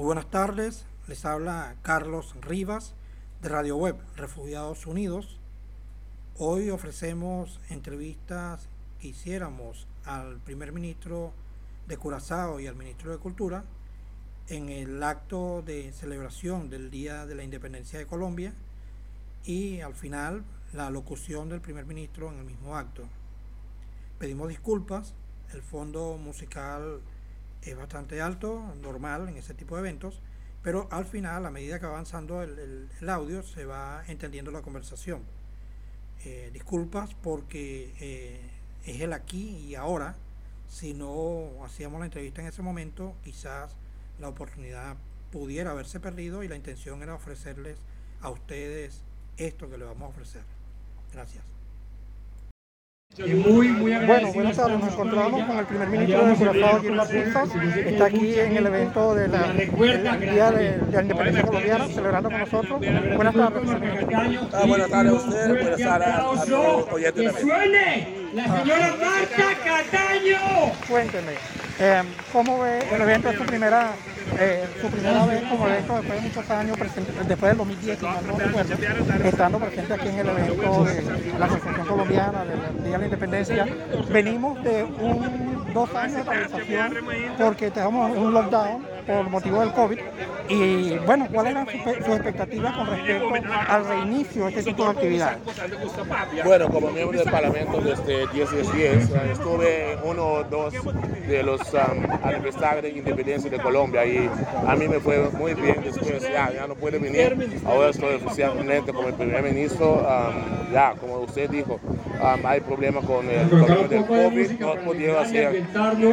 Muy buenas tardes, les habla Carlos Rivas de Radio Web Refugiados Unidos. Hoy ofrecemos entrevistas que hiciéramos al primer ministro de Curazao y al ministro de Cultura en el acto de celebración del Día de la Independencia de Colombia y al final la locución del primer ministro en el mismo acto. Pedimos disculpas, el fondo musical es bastante alto, normal en ese tipo de eventos, pero al final, a medida que va avanzando el, audio, se va entendiendo la conversación. Eh, disculpas porque eh, es el aquí y ahora. Si no hacíamos la entrevista en ese momento, quizás la oportunidad pudiera haberse perdido y la intención era ofrecerles a ustedes esto que le vamos a ofrecer. Gracias. Muy, muy bueno, buenas tardes. Nos encontramos con el primer ministro de Curazao, Gilmar Está aquí en el evento de la, del Día de, la Independencia Colombiana, celebrando con nosotros. Buenas tardes. Ah, buenas tardes a usted, buenas tardes a, todos los oyentes. ¡La señora Marta Cataño! Cuénteme, eh, ¿cómo ve el evento? Es su primera eh, su primera vez como evento después de muchos años, después del 2010, no recuerdo, estando presente aquí en el evento de la Asociación Colombiana del Día de la Independencia. Venimos de un, dos años de paralización porque tenemos un lockdown por motivo del COVID. Y bueno, ¿cuáles eran sus, expectativas con respecto al reinicio de este tipo de actividades? Bueno, como miembro del Parlamento desde 10 10, estuve uno o dos de los um, aniversarios de independencia de Colombia y a mí me fue muy bien después, ya, ya no puede venir, ahora estoy oficialmente como el primer ministro, um, ya, como usted dijo, um, hay problemas con el problema del COVID, no pudieron hacer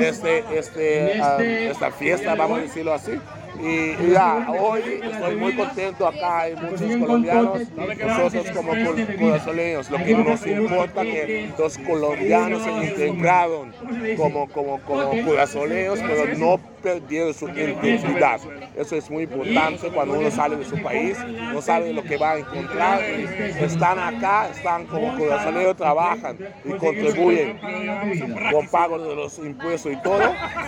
este, este, esta fiesta, vamos a decirlo así. Y ya, hoy estoy muy contento acá, hay muchos colombianos, nosotros como curazoleños, lo que nos importa que los colombianos se integraron como, como, como pero no perdieron su identidad. Eso es muy importante cuando uno sale de su país, no sabe lo que va a encontrar, están acá, están como curazoleos, trabajan y contribuyen con pago de los impuestos y todo,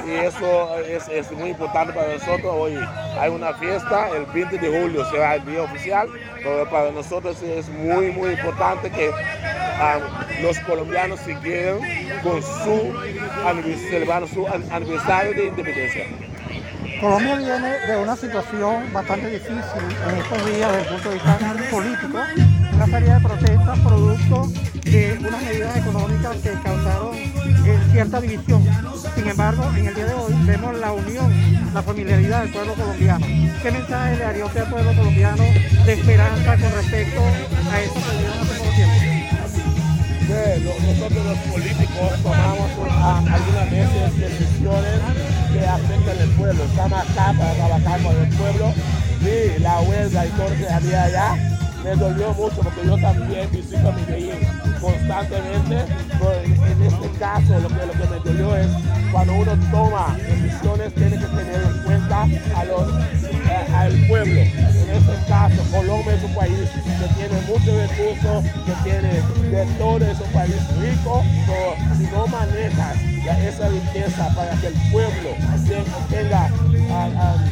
y eso es, es muy importante para nosotros. Hoy hay una fiesta, el 20 de julio será el día oficial, pero para nosotros es muy, muy importante que ah, los colombianos siguieran con su, celebrando su aniversario de independencia. Colombia viene de una situación bastante difícil en estos días desde el punto de vista político, una serie de protestas producto de unas medidas económicas que causaron eh, cierta división. Sin embargo, en el día de hoy vemos la unión, la familiaridad del pueblo colombiano. ¿Qué mensaje le haría usted al pueblo colombiano de esperanza con respecto a que vivieron hace poco tiempo? Nosotros los políticos tomamos algunas veces decisiones que afectan al pueblo. Estamos acá para trabajar con el pueblo. Sí, la huelga y todo lo que había allá me dolió mucho porque yo también visito a mi país constantemente. en este caso, lo que, lo que me dolió es cuando uno toma decisiones, tiene que tener en cuenta a los, eh, al pueblo. En este caso, Colombia es un país que tiene muchos recursos, que tiene de todo, es un país rico, pero si no manejas esa riqueza para que el pueblo tenga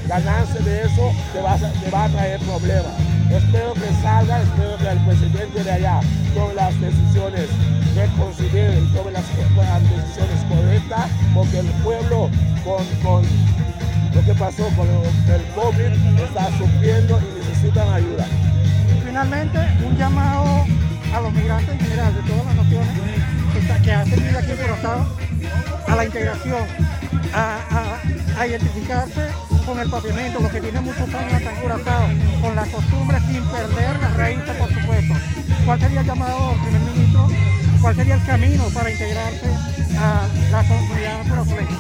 ganancia de eso, te va, te va a traer problemas. Espero que salga, espero que el presidente de allá tome las decisiones que considere y tome las, decisiones correctas, porque el pueblo con, lo que pasó con el COVID está sufriendo y necesitan ayuda. Finalmente, un llamado a los migrantes en general de todas las naciones que, hacen vida aquí en Curazao a la integración, a, identificarse con el pavimento, lo que tiene muchos años acá en con las costumbres sin perder las raíces, por supuesto. ¿Cuál sería el llamado, primer ministro? ¿Cuál sería el camino para integrarse a la comunidad curazoleña?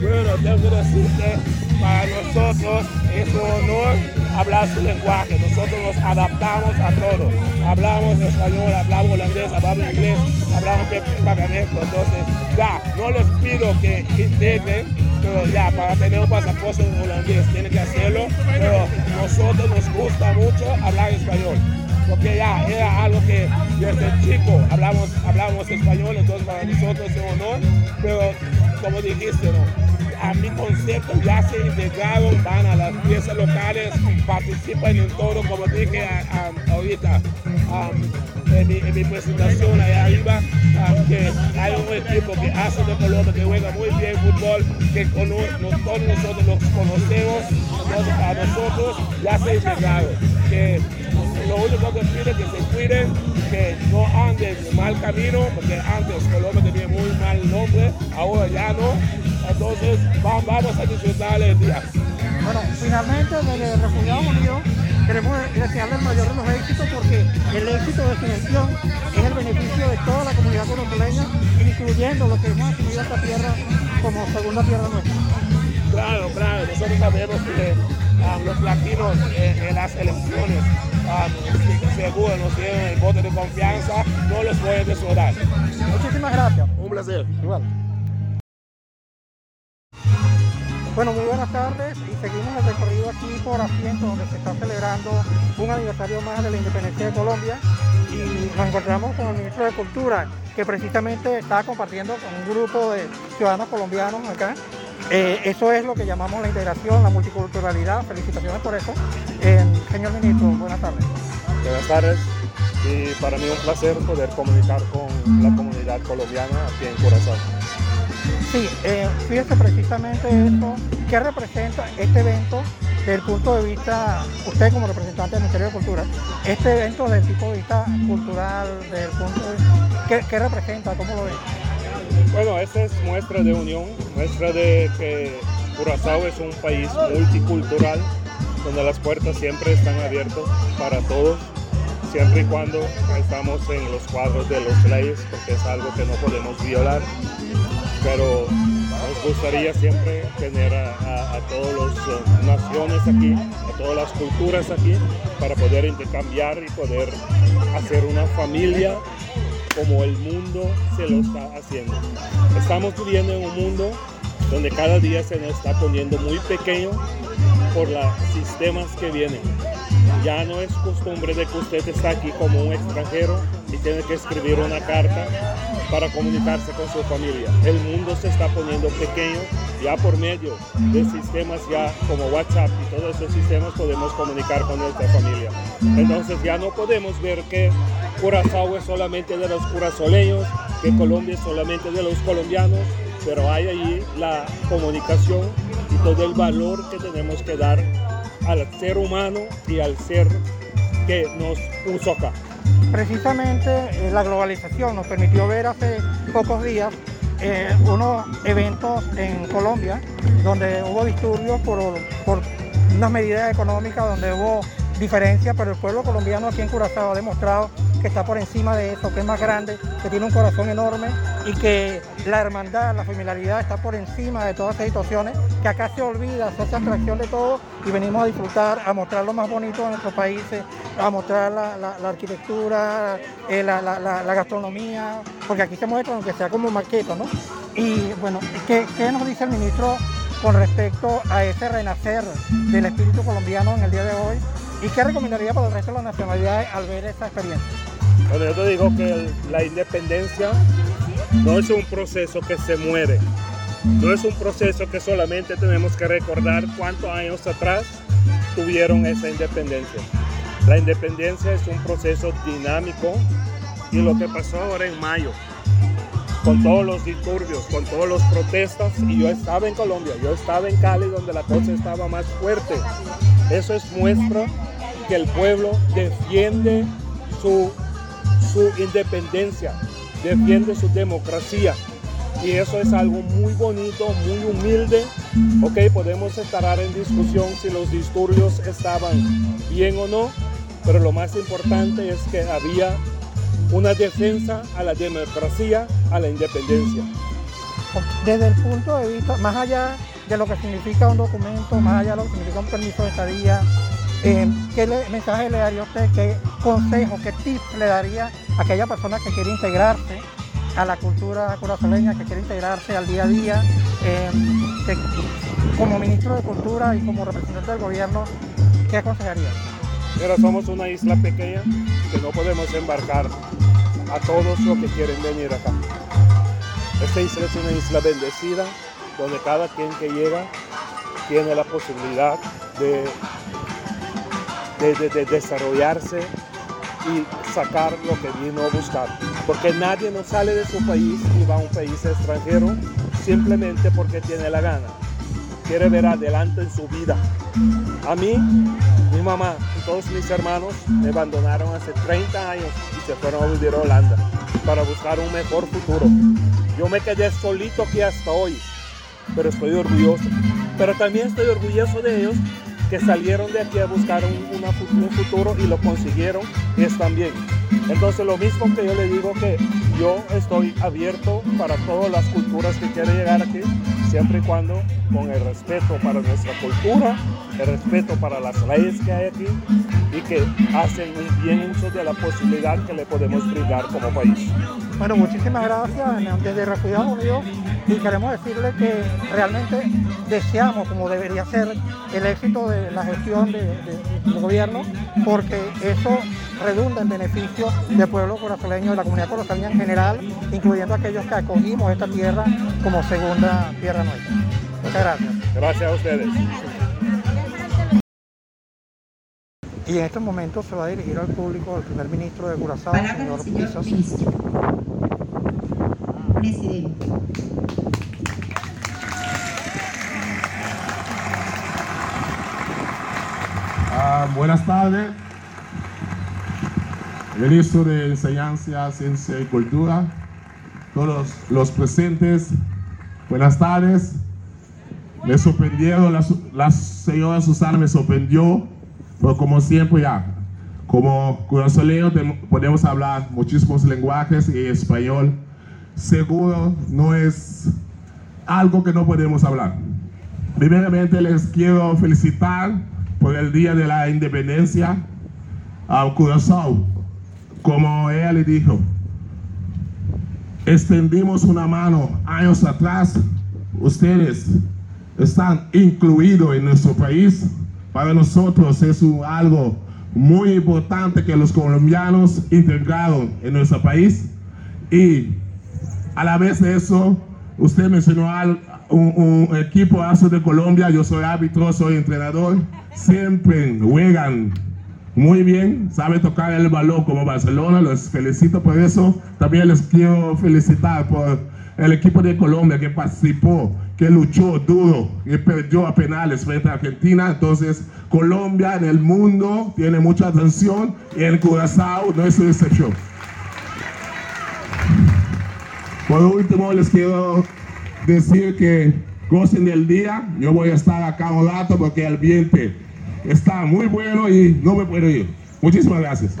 Bueno, tengo que decirte, para nosotros es un honor hablar su lenguaje. Nosotros nos adaptamos a todo. Hablamos español, hablamos holandés, hablamos inglés, hablamos pagamento. Entonces, ya, no les pido que integren, pero ya, para tener un pasaporte holandés tienen que hacerlo. Pero nosotros nos gusta mucho hablar español porque ya era algo que desde chico hablamos, hablamos español, entonces para nosotros es un honor, pero como dijiste, a mi concepto ya se integraron, van a las piezas locales participan en todo, como dije ahorita en, mi, presentación allá arriba, que hay un equipo que hace de Colombia, que juega muy bien fútbol, que todos nosotros los conocemos, a nosotros ya se ha que lo único que pide es que se cuiden, que no anden en mal camino, porque antes Colombia tenía muy mal nombre, ahora ya no. Entonces vamos a disfrutar el día. Bueno, finalmente desde Refugiados Unidos queremos desearle el mayor de los éxitos porque el éxito de su gestión es el beneficio de toda la comunidad colombia, incluyendo lo que hemos asumido esta tierra como segunda tierra nuestra. Claro, claro, nosotros sabemos que ah, los latinos en las elecciones uh, seguro nos tienen el voto de confianza, no los pueden desodar. Muchísimas gracias. Un placer. Igual. Bueno, muy buenas tardes y seguimos el recorrido aquí por Asiento, donde se está celebrando un aniversario más de la independencia de Colombia y nos encontramos con el ministro de Cultura, que precisamente está compartiendo con un grupo de ciudadanos colombianos acá. Eh, eso es lo que llamamos la integración, la multiculturalidad. Felicitaciones por eso. Eh, señor ministro, buenas tardes. Buenas tardes y para mí un placer poder comunicar con la comunidad colombiana aquí en Curazao. Sí, eh, fíjese precisamente esto, ¿qué representa este evento desde el punto de vista, usted como representante del Ministerio de Cultura, este evento desde el tipo de vista cultural, desde el punto de, ¿qué, representa? ¿Cómo lo ve? Bueno, esa es muestra de unión, muestra de que Curazao es un país multicultural, donde las puertas siempre están abiertas para todos, siempre y cuando estamos en los cuadros de los leyes, porque es algo que no podemos violar. Pero nos gustaría siempre tener a, todas las eh, naciones aquí, a todas las culturas aquí, para poder intercambiar y poder hacer una familia como el mundo se lo está haciendo. Estamos viviendo en un mundo donde cada día se nos está poniendo muy pequeño por los sistemas que vienen. Ya no es costumbre de que usted está aquí como un extranjero y tiene que escribir una carta para comunicarse con su familia. El mundo se está poniendo pequeño, ya por medio de sistemas ya como WhatsApp y todos esos sistemas podemos comunicar con nuestra familia. Entonces ya no podemos ver que Curazao es solamente de los curazoleños, que Colombia es solamente de los colombianos, pero hay ahí la comunicación y todo el valor que tenemos que dar al ser humano y al ser que nos puso acá. Precisamente eh, la globalización nos permitió ver hace pocos días eh, unos eventos en Colombia donde hubo disturbios por, por unas medidas económicas, donde hubo diferencia, pero el pueblo colombiano aquí en Curazao ha demostrado que está por encima de eso, que es más grande, que tiene un corazón enorme y que la hermandad, la familiaridad está por encima de todas esas situaciones, que acá se olvida, se hace atracción de todo y venimos a disfrutar, a mostrar lo más bonito de nuestros países, a mostrar la, arquitectura, eh, la, gastronomía, porque aquí se muestra aunque sea como maqueta, ¿no? Y bueno, ¿qué, ¿qué nos dice el ministro con respecto a ese renacer del espíritu colombiano en el día de hoy? ¿Y qué recomendaría para el resto de las nacionalidades al ver esta experiencia? Bueno, yo te digo que la independencia no es un proceso que se muere, no es un proceso que solamente tenemos que recordar cuántos años atrás tuvieron esa independencia. La independencia es un proceso dinámico y lo que pasó ahora en mayo, con todos los disturbios, con todas las protestas, y yo estaba en Colombia, yo estaba en Cali donde la cosa estaba más fuerte. Eso es muestra que el pueblo defiende su su independencia, defiende su democracia. Y eso es algo muy bonito, muy humilde. Ok, podemos estar en discusión si los disturbios estaban bien o no, pero lo más importante es que había una defensa a la democracia, a la independencia. Desde el punto de vista, más allá de lo que significa un documento, más allá de lo que significa un permiso de estadía, eh, ¿Qué mensaje le daría a usted? ¿Qué consejo, qué tips le daría a aquella persona que quiere integrarse a la cultura curazoleña, que quiere integrarse al día a día? Eh, como ministro de Cultura y como representante del gobierno, ¿qué aconsejaría? Mira, somos una isla pequeña que no podemos embarcar a todos los que quieren venir acá. Esta isla es una isla bendecida donde cada quien que llega tiene la posibilidad de, de, desarrollarse y sacar lo que vino a buscar. Porque nadie no sale de su país y va a un país extranjero simplemente porque tiene la gana. Quiere ver adelante en su vida. A mí, mi mamá y todos mis hermanos me abandonaron hace 30 años y se fueron a vivir a Holanda para buscar un mejor futuro. Yo me quedé solito aquí hasta hoy, pero estoy orgulloso. Pero también estoy orgulloso de ellos que salieron de aquí a buscar un, futuro y lo consiguieron y están bien. Entonces lo mismo que yo le digo que yo estoy abierto para todas las culturas que quieren llegar aquí, siempre y cuando con el respeto para nuestra cultura, el respeto para las leyes que hay aquí y que hacen un bien uso de la posibilidad que le podemos brindar como país. Bueno, muchísimas gracias desde Refugiados Unidos y queremos decirle que realmente deseamos, como debería ser, el éxito de la gestión del gobierno, porque eso redunda en beneficio del pueblo corazoleño, de la comunidad corazoleña en general, incluyendo aquellos que acogimos esta tierra como segunda tierra nuestra. Muchas gracias. Gracias a ustedes. Y en este momento se va a dirigir al público el primer ministro de Curazao, señor, señor Presidente. Ah, buenas tardes. Ministro de Enseñanza, Ciencia y Cultura, todos los presentes, buenas tardes. Me sorprendieron, la, la señora Susana me sorprendió, pero como siempre ya, como curazoleo podemos hablar muchísimos lenguajes y español seguro no es algo que no podemos hablar. Primeramente les quiero felicitar por el Día de la Independencia a Curazao. Como ella le dijo, extendimos una mano años atrás. Ustedes están incluidos en nuestro país. Para nosotros es algo muy importante que los colombianos integraron en nuestro país. Y a la vez de eso, usted mencionó al, un, equipo ASO de Colombia, yo soy árbitro, soy entrenador, siempre juegan muy bien, sabe tocar el balón como Barcelona, los felicito por eso. También les quiero felicitar por el equipo de Colombia que participó, que luchó duro, y perdió a penales frente a Argentina. Entonces, Colombia en el mundo tiene mucha atención y en Curazao no es excepción. Por último, les quiero decir que gocen del día. Yo voy a estar acá un rato porque el ambiente está muy bueno y no me puedo ir. Muchísimas gracias.